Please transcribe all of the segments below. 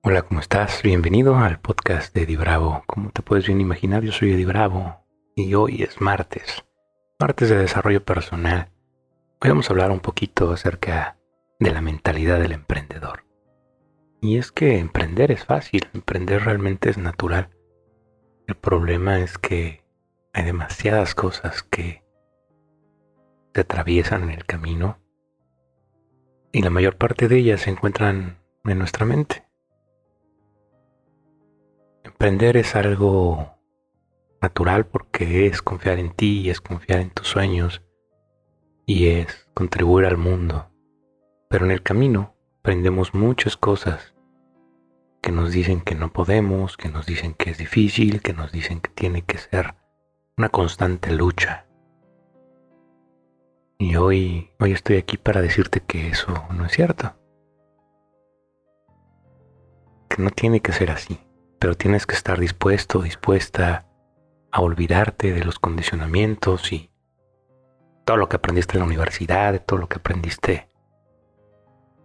Hola, ¿cómo estás? Bienvenido al podcast de Eddie Bravo. Como te puedes bien imaginar, yo soy Eddie Bravo y hoy es martes, martes de desarrollo personal. Hoy vamos a hablar un poquito acerca de la mentalidad del emprendedor. Y es que emprender es fácil, emprender realmente es natural. El problema es que hay demasiadas cosas que se atraviesan en el camino y la mayor parte de ellas se encuentran en nuestra mente. Emprender es algo natural porque es confiar en ti, es confiar en tus sueños y es contribuir al mundo. Pero en el camino aprendemos muchas cosas que nos dicen que no podemos, que nos dicen que es difícil, que nos dicen que tiene que ser una constante lucha. Y hoy, hoy estoy aquí para decirte que eso no es cierto. Que no tiene que ser así pero tienes que estar dispuesto, dispuesta a olvidarte de los condicionamientos y todo lo que aprendiste en la universidad, todo lo que aprendiste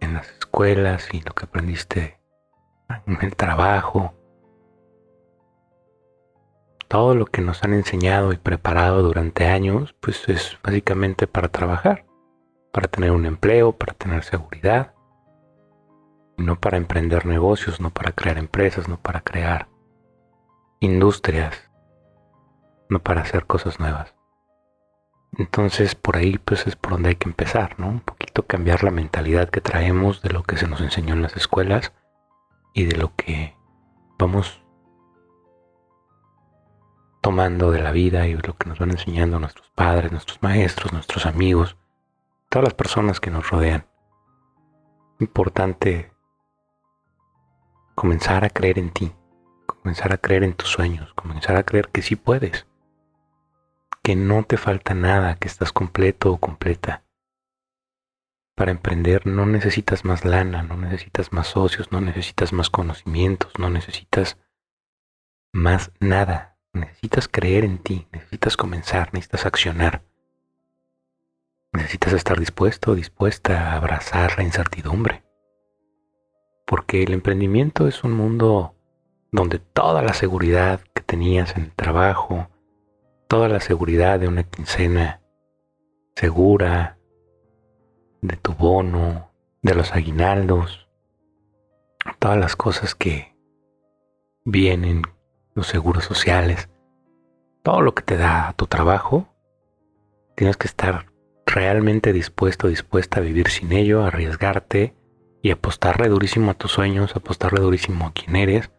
en las escuelas y lo que aprendiste en el trabajo. Todo lo que nos han enseñado y preparado durante años, pues es básicamente para trabajar, para tener un empleo, para tener seguridad, no para emprender negocios, no para crear empresas, no para crear industrias, no para hacer cosas nuevas. Entonces por ahí pues es por donde hay que empezar, ¿no? Un poquito cambiar la mentalidad que traemos de lo que se nos enseñó en las escuelas y de lo que vamos tomando de la vida y lo que nos van enseñando nuestros padres, nuestros maestros, nuestros amigos, todas las personas que nos rodean. Importante comenzar a creer en ti, comenzar a creer en tus sueños, comenzar a creer que sí puedes, que no te falta nada, que estás completo o completa. Para emprender no necesitas más lana, no necesitas más socios, no necesitas más conocimientos, no necesitas más nada. Necesitas creer en ti, necesitas comenzar, necesitas accionar. Necesitas estar dispuesto o dispuesta a abrazar la incertidumbre porque el emprendimiento es un mundo donde toda la seguridad que tenías en el trabajo, toda la seguridad de una quincena segura, de tu bono, de los aguinaldos, todas las cosas que vienen, los seguros sociales, todo lo que te da tu trabajo, tienes que estar realmente dispuesto, dispuesta a vivir sin ello, a arriesgarte, y apostarle durísimo a tus sueños, apostarle durísimo a quién eres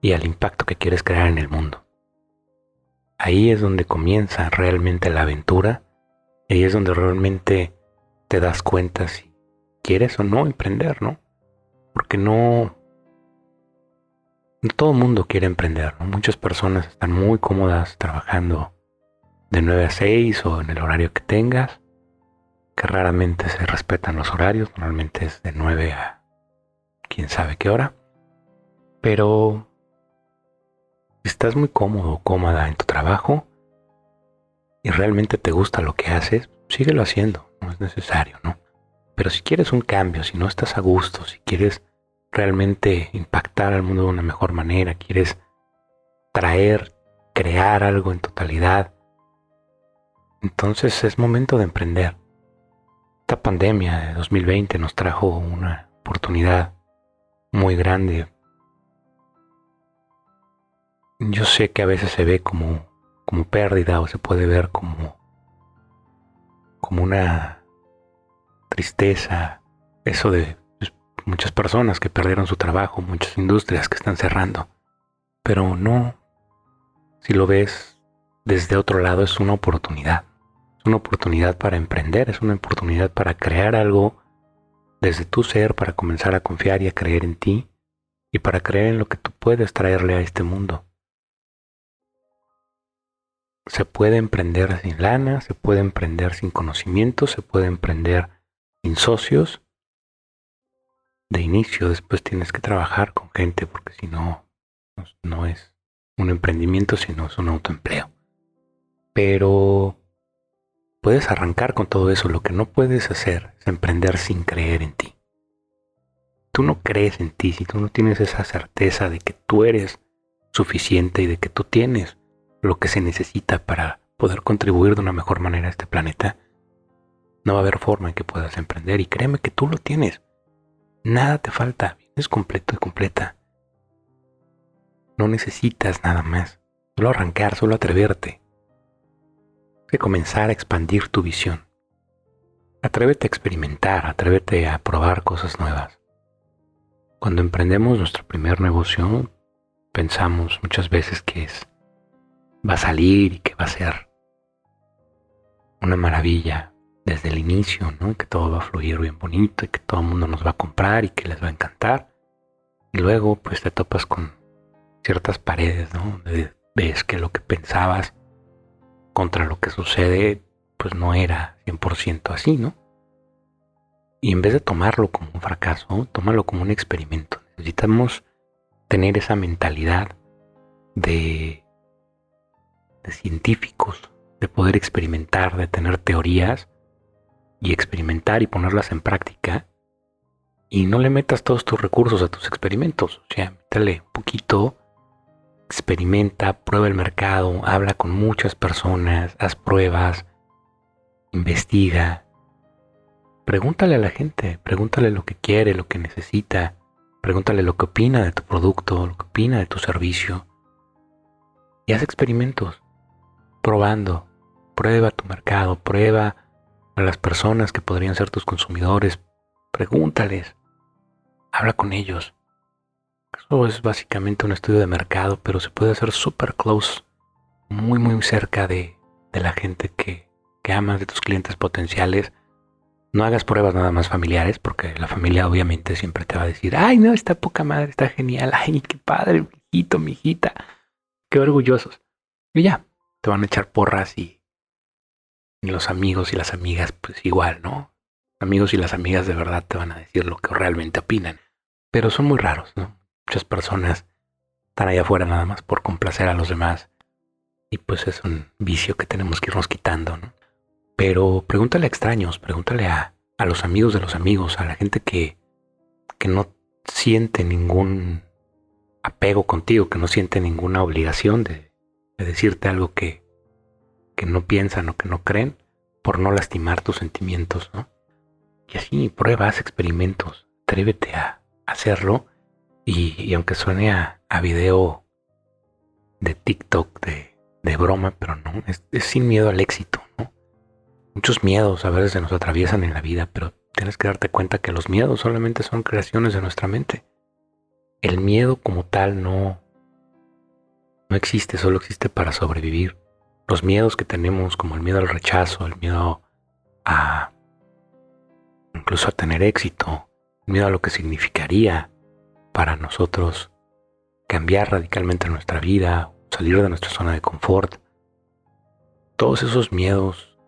y al impacto que quieres crear en el mundo. Ahí es donde comienza realmente la aventura, ahí es donde realmente te das cuenta si quieres o no emprender, ¿no? Porque no, no todo el mundo quiere emprender, ¿no? Muchas personas están muy cómodas trabajando de 9 a 6 o en el horario que tengas que raramente se respetan los horarios, normalmente es de 9 a quién sabe qué hora. Pero si estás muy cómodo o cómoda en tu trabajo y realmente te gusta lo que haces, síguelo haciendo, no es necesario, ¿no? Pero si quieres un cambio, si no estás a gusto, si quieres realmente impactar al mundo de una mejor manera, quieres traer, crear algo en totalidad, entonces es momento de emprender esta pandemia de 2020 nos trajo una oportunidad muy grande. Yo sé que a veces se ve como, como pérdida o se puede ver como, como una tristeza, eso de pues, muchas personas que perdieron su trabajo, muchas industrias que están cerrando. Pero no, si lo ves desde otro lado, es una oportunidad. Es una oportunidad para emprender, es una oportunidad para crear algo desde tu ser, para comenzar a confiar y a creer en ti y para creer en lo que tú puedes traerle a este mundo. Se puede emprender sin lana, se puede emprender sin conocimiento, se puede emprender sin socios. De inicio, después tienes que trabajar con gente porque si no, no es un emprendimiento, sino es un autoempleo. Pero Puedes arrancar con todo eso, lo que no puedes hacer es emprender sin creer en ti. tú no crees en ti, si tú no tienes esa certeza de que tú eres suficiente y de que tú tienes lo que se necesita para poder contribuir de una mejor manera a este planeta, no va a haber forma en que puedas emprender. Y créeme que tú lo tienes. Nada te falta. Vienes completo y completa. No necesitas nada más. Solo arrancar, solo atreverte. Comenzar a expandir tu visión. Atrévete a experimentar, atrévete a probar cosas nuevas. Cuando emprendemos nuestro primer negocio, pensamos muchas veces que es va a salir y que va a ser una maravilla desde el inicio, ¿no? Que todo va a fluir bien bonito y que todo el mundo nos va a comprar y que les va a encantar. Y luego pues te topas con ciertas paredes, ¿no? ves que lo que pensabas contra lo que sucede pues no era 100% así, ¿no? Y en vez de tomarlo como un fracaso, tómalo como un experimento. Necesitamos tener esa mentalidad de, de científicos, de poder experimentar, de tener teorías y experimentar y ponerlas en práctica. Y no le metas todos tus recursos a tus experimentos. O sea, métale un poquito experimenta, prueba el mercado, habla con muchas personas, haz pruebas, investiga. Pregúntale a la gente, pregúntale lo que quiere, lo que necesita, pregúntale lo que opina de tu producto, lo que opina de tu servicio. Y haz experimentos, probando, prueba tu mercado, prueba a las personas que podrían ser tus consumidores, pregúntales, habla con ellos. Eso es básicamente un estudio de mercado, pero se puede hacer super close, muy muy cerca de, la gente que, que amas, de tus clientes potenciales. No hagas pruebas nada más familiares, porque la familia obviamente siempre te va a decir, ay no, está poca madre, está genial, ay qué padre, hijito, mi hijita, qué orgullosos. Y ya, te van a echar porras y, y los amigos y las amigas, pues igual, ¿no? Amigos y las amigas de verdad te van a decir lo que realmente opinan, pero son muy raros, ¿no? Muchas personas están allá afuera nada más por complacer a los demás. Y pues es un vicio que tenemos que irnos quitando, ¿no? Pero pregúntale a extraños, pregúntale a, a los amigos de los amigos, a la gente que, que no siente ningún apego contigo, que no siente ninguna obligación de, de decirte algo que, que no piensan o que no creen, por no lastimar tus sentimientos, ¿no? Y así pruebas, experimentos, atrévete a hacerlo y, aunque suene a, video de TikTok, de, de broma, pero no, es, sin miedo al éxito, ¿no? Muchos miedos a veces se nos atraviesan en la vida, pero tienes que darte cuenta que los miedos solamente son creaciones de nuestra mente. El miedo como tal no, no existe, solo existe para sobrevivir. Los miedos que tenemos, como el miedo al rechazo, el miedo a incluso a tener éxito, el miedo a lo que significaría para nosotros cambiar radicalmente nuestra vida, salir de nuestra zona de confort. Todos esos miedos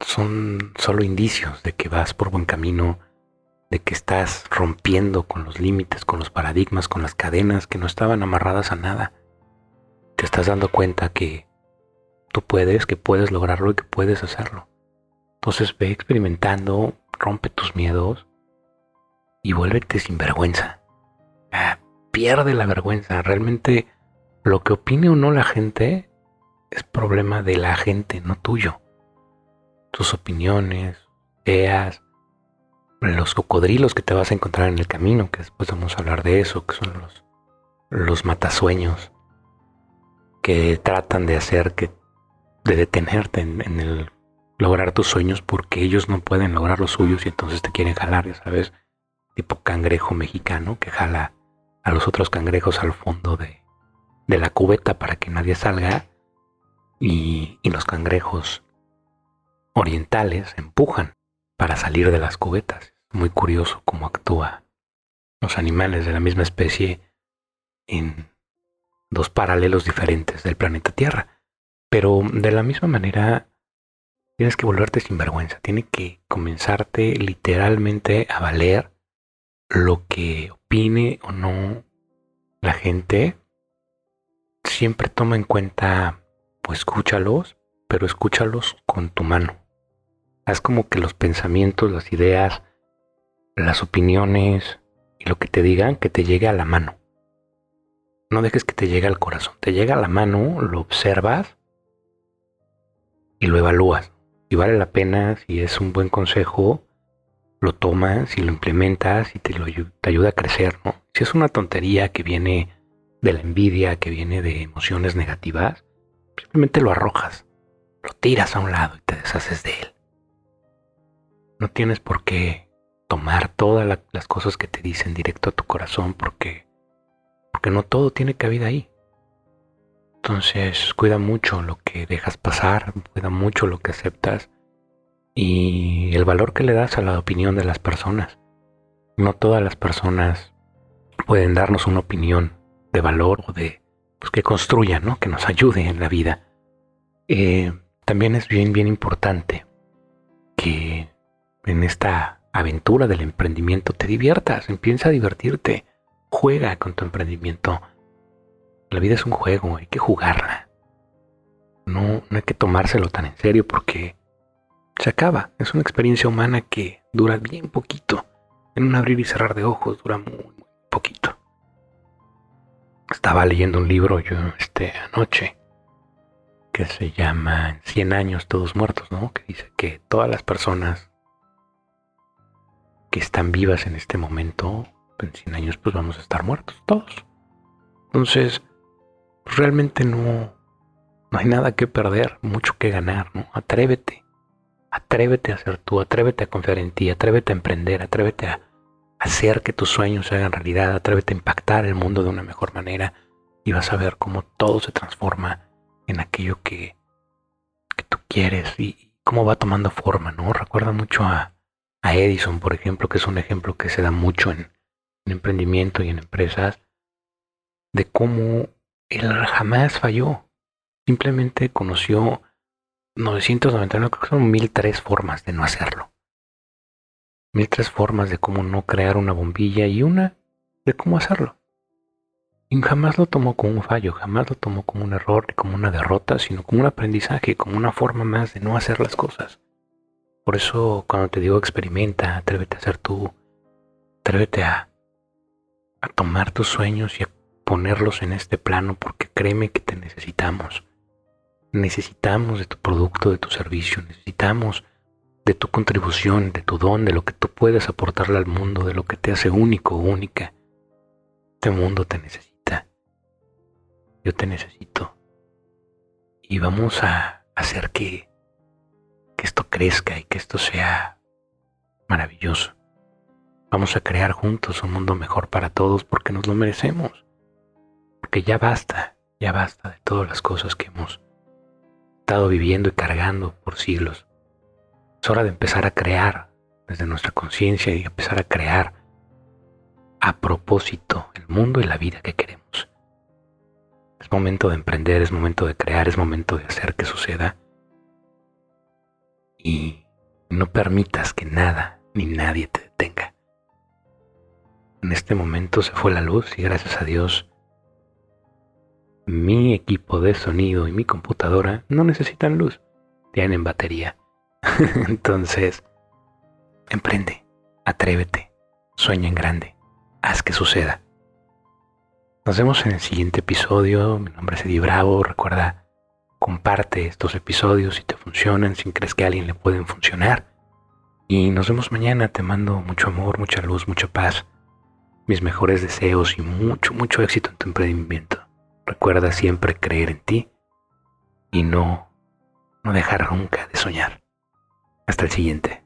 son solo indicios de que vas por buen camino, de que estás rompiendo con los límites, con los paradigmas, con las cadenas que no estaban amarradas a nada. Te estás dando cuenta que tú puedes, que puedes lograrlo y que puedes hacerlo. Entonces ve experimentando, rompe tus miedos y vuélvete sin vergüenza. Ah, pierde la vergüenza. Realmente lo que opine o no la gente es problema de la gente, no tuyo. Tus opiniones, ideas, los cocodrilos que te vas a encontrar en el camino, que después vamos a hablar de eso, que son los, los matasueños, que tratan de hacer que, de detenerte en, en el lograr tus sueños porque ellos no pueden lograr los suyos y entonces te quieren jalar, ya sabes tipo cangrejo mexicano que jala a los otros cangrejos al fondo de, de la cubeta para que nadie salga y, y los cangrejos orientales empujan para salir de las cubetas. Muy curioso cómo actúa los animales de la misma especie en dos paralelos diferentes del planeta Tierra. Pero de la misma manera tienes que volverte sin vergüenza, tiene que comenzarte literalmente a valer lo que opine o no la gente, siempre toma en cuenta, pues escúchalos, pero escúchalos con tu mano. Haz como que los pensamientos, las ideas las opiniones y lo que te digan que te llegue a la mano. No dejes que te llegue al corazón. Te llega a la mano, lo observas y lo evalúas. Si vale la pena, si es un buen consejo, lo tomas y lo implementas y te, lo, te ayuda a crecer, ¿no? Si es una tontería que viene de la envidia, que viene de emociones negativas, simplemente lo arrojas, lo tiras a un lado y te deshaces de él. No tienes por qué tomar todas las cosas que te dicen directo a tu corazón porque, porque no todo tiene cabida ahí. Entonces cuida mucho lo que dejas pasar, cuida mucho lo que aceptas y el valor que le das a la opinión de las personas. No todas las personas pueden darnos una opinión de valor o de pues, que construya, ¿no? que nos ayude en la vida. Eh, también es bien, bien importante que en esta aventura del emprendimiento, te diviertas, empieza a divertirte, juega con tu emprendimiento. La vida es un juego, hay que jugarla. No, no hay que tomárselo tan en serio porque se acaba. Es una experiencia humana que dura bien poquito. En un abrir y cerrar de ojos dura muy, poquito. Estaba leyendo un libro yo este anoche que se llama 100 años todos muertos, ¿no? Que dice que todas las personas que están vivas en este momento, en 100 años pues vamos a estar muertos todos. Entonces, realmente no hay nada que perder, mucho que ganar, ¿no? Atrévete, atrévete a ser tú, atrévete a confiar en ti, atrévete a emprender, atrévete a hacer que tus sueños se hagan realidad, atrévete a impactar el mundo de una mejor manera y vas a ver cómo todo se transforma en aquello que, que tú quieres y cómo va tomando forma, ¿no? Recuerda mucho a, a Edison, por ejemplo, que es un ejemplo que se da mucho en, emprendimiento y en empresas, de cómo él jamás falló. Simplemente conoció 999, creo que son 1003 formas de no hacerlo. 1003 formas de cómo no crear una bombilla y una de cómo hacerlo. Y jamás lo tomó como un fallo, jamás lo tomó como un error ni como una derrota, sino como un aprendizaje, como una forma más de no hacer las cosas. Por eso cuando te digo experimenta, atrévete a ser tú, atrévete a, a tomar tus sueños y a ponerlos en este plano porque créeme que te necesitamos. Necesitamos de tu producto, de tu servicio, necesitamos de tu contribución, de tu don, de lo que tú puedes aportarle al mundo, de lo que te hace único única. Este mundo te necesita. Yo te necesito. Y vamos a hacer que que esto crezca y que esto sea maravilloso. Vamos a crear juntos un mundo mejor para todos porque nos lo merecemos. Porque ya basta, ya basta de todas las cosas que hemos viviendo y cargando por siglos. Es hora de empezar a crear desde nuestra conciencia y empezar a crear a propósito el mundo y la vida que queremos. Es momento de emprender, es momento de crear, es momento de hacer que suceda y no permitas que nada ni nadie te detenga. En este momento se fue la luz y gracias a Dios mi equipo de sonido y mi computadora no necesitan luz, tienen batería. Entonces, emprende, atrévete, sueña en grande, haz que suceda. Nos vemos en el siguiente episodio. Mi nombre es Eddie Bravo. Recuerda comparte estos episodios si te funcionan, si crees que a alguien le pueden funcionar. Y nos vemos mañana, te mando mucho amor, mucha luz, mucha paz, mis mejores deseos y mucho, mucho éxito en tu emprendimiento. Recuerda siempre creer en ti y no, no dejar nunca de soñar. Hasta el siguiente.